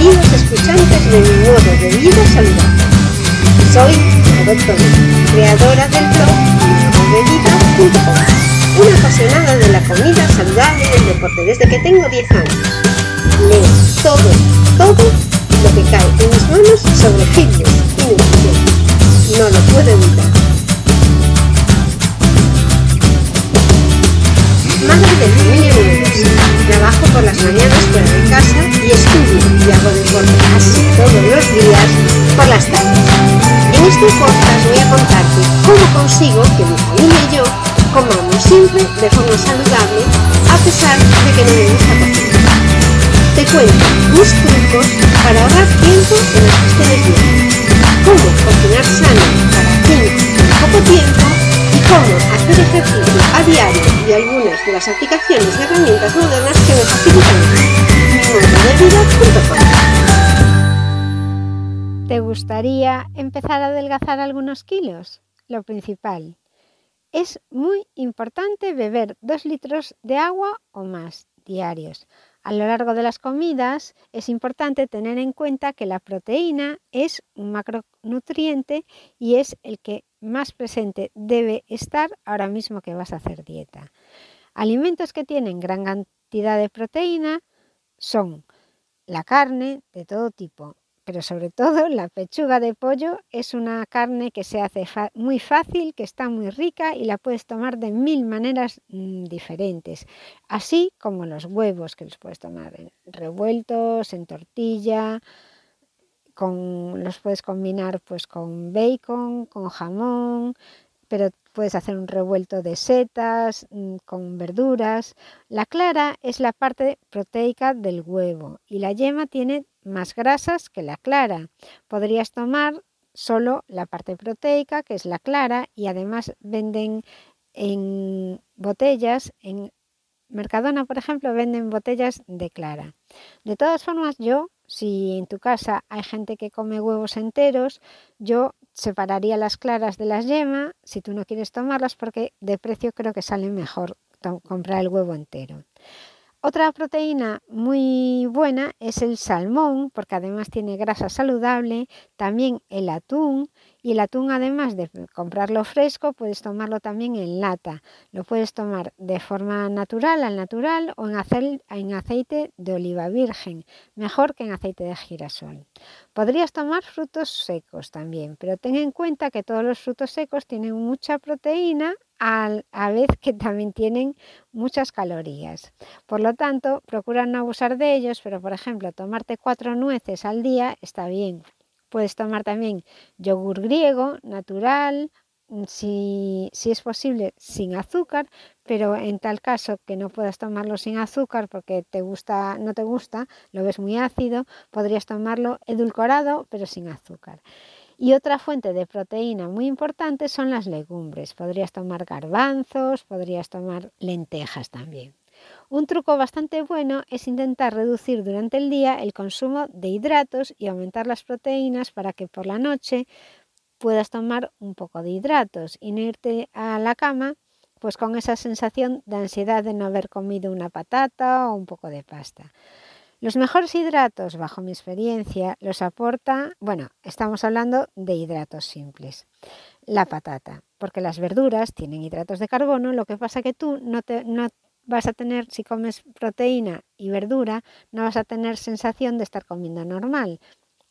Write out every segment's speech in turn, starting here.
queridos escuchantes de mi modo de vida saludable. Soy la doctora, creadora del blog mododevida.com, una apasionada de la comida saludable y el deporte desde que tengo 10 años. Leo todo, todo lo que cae en mis manos sobre fitness y nutrición. No lo puedo evitar. Madre de familia Trabajo por las mañanas fuera de casa y estudio y hago deporte casi todos los días por las tardes. En este podcast voy a contarte cómo consigo que mi familia y yo comamos siempre de forma saludable a pesar de que no me gusta cocinar. Te cuento mis trucos para ahorrar tiempo en las cuestiones cómo cocinar sano para ti en poco tiempo cómo hacer ejercicio a diario y algunas de las aplicaciones y herramientas modernas que me facilitan ¿Te gustaría empezar a adelgazar algunos kilos? Lo principal. Es muy importante beber 2 litros de agua o más diarios. A lo largo de las comidas es importante tener en cuenta que la proteína es un macronutriente y es el que más presente debe estar ahora mismo que vas a hacer dieta. Alimentos que tienen gran cantidad de proteína son la carne de todo tipo, pero sobre todo la pechuga de pollo es una carne que se hace muy fácil, que está muy rica y la puedes tomar de mil maneras mm, diferentes, así como los huevos que los puedes tomar revueltos, en tortilla, los puedes combinar pues con bacon, con jamón, pero puedes hacer un revuelto de setas, mm, con verduras. La clara es la parte proteica del huevo y la yema tiene más grasas que la clara. Podrías tomar solo la parte proteica, que es la clara, y además venden en botellas, en Mercadona, por ejemplo, venden botellas de clara. De todas formas, yo si en tu casa hay gente que come huevos enteros, yo separaría las claras de las yemas si tú no quieres tomarlas porque de precio creo que sale mejor comprar el huevo entero. Otra proteína muy buena es el salmón, porque además tiene grasa saludable, también el atún, y el atún además de comprarlo fresco, puedes tomarlo también en lata. Lo puedes tomar de forma natural, al natural, o en, aceite de oliva virgen, mejor que en aceite de girasol. Podrías tomar frutos secos también, pero ten en cuenta que todos los frutos secos tienen mucha proteína a vez que también tienen muchas calorías. Por lo tanto, procura no abusar de ellos, pero por ejemplo, tomarte cuatro nueces al día está bien. Puedes tomar también yogur griego, natural, mm, si, si, es posible sin azúcar, pero en tal caso que no puedas tomarlo sin azúcar porque te gusta, no te gusta, lo ves muy ácido, podrías tomarlo edulcorado pero sin azúcar. Y otra fuente de proteína muy importante son las legumbres. Podrías tomar garbanzos, podrías tomar lentejas también. Un truco bastante bueno es intentar reducir durante el día el consumo de hidratos y aumentar las proteínas para que por la noche puedas tomar un poco de hidratos y no irte a la cama pues con esa sensación de ansiedad de no haber comido una patata o un poco de pasta. Los mejores hidratos, bajo mi experiencia, los aporta, bueno, estamos hablando de hidratos simples. La patata, porque las verduras tienen hidratos de carbono, lo que pasa que tú no, te, no vas a tener, si comes proteína y verdura, no vas a tener sensación de estar comiendo normal.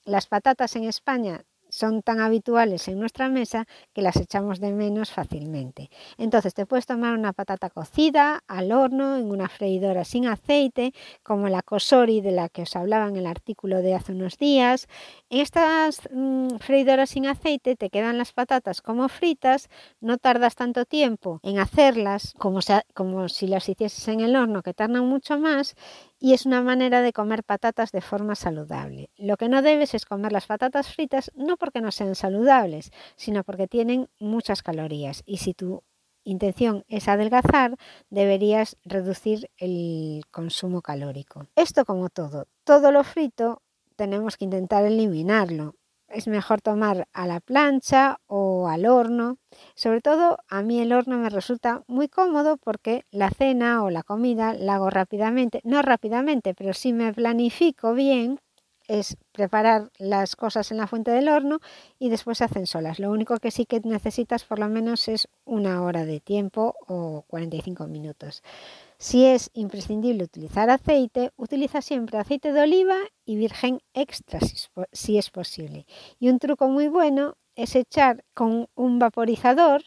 Las patatas en España son tan habituales en nuestra mesa que las echamos de menos fácilmente. Entonces te puedes tomar una patata cocida al horno en una freidora sin aceite, como la kosori de la que os hablaba en el artículo de hace unos días. En estas mm, freidoras sin aceite te quedan las patatas como fritas, no tardas tanto tiempo en hacerlas como, como si las hicieses en el horno, que tardan mucho más y es una manera de comer patatas de forma saludable. Lo que no debes es comer las patatas fritas no porque no sean saludables, sino porque tienen muchas calorías y si tu intención es adelgazar, deberías reducir el consumo calórico. Esto como todo, todo lo frito tenemos que intentar eliminarlo. Es mejor tomar a la plancha o al horno. Sobre todo a mí el horno me resulta muy cómodo porque la cena o la comida la hago rápidamente, no rápidamente, pero si me planifico bien es preparar las cosas en la fuente del horno y después se hacen solas. Lo único que sí que necesitas por lo menos es una hora de tiempo o 45 minutos. Si es imprescindible utilizar aceite, utiliza siempre aceite de oliva y virgen extra si es posible. Y un truco muy bueno es echar con un vaporizador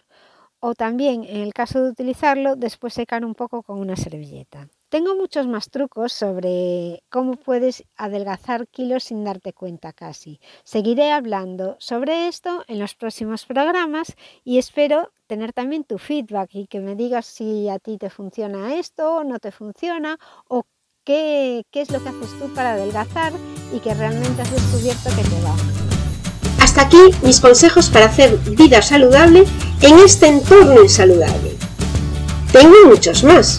o también, en el caso de utilizarlo, después secar un poco con una servilleta. Tengo muchos más trucos sobre cómo puedes adelgazar kilos sin darte cuenta casi. Seguiré hablando sobre esto en los próximos programas y espero tener también tu feedback y que me digas si a ti te funciona esto o no te funciona o qué, qué es lo que haces tú para adelgazar y que realmente has descubierto que te va. Hasta aquí mis consejos para hacer vida saludable en este entorno insaludable. Tengo muchos más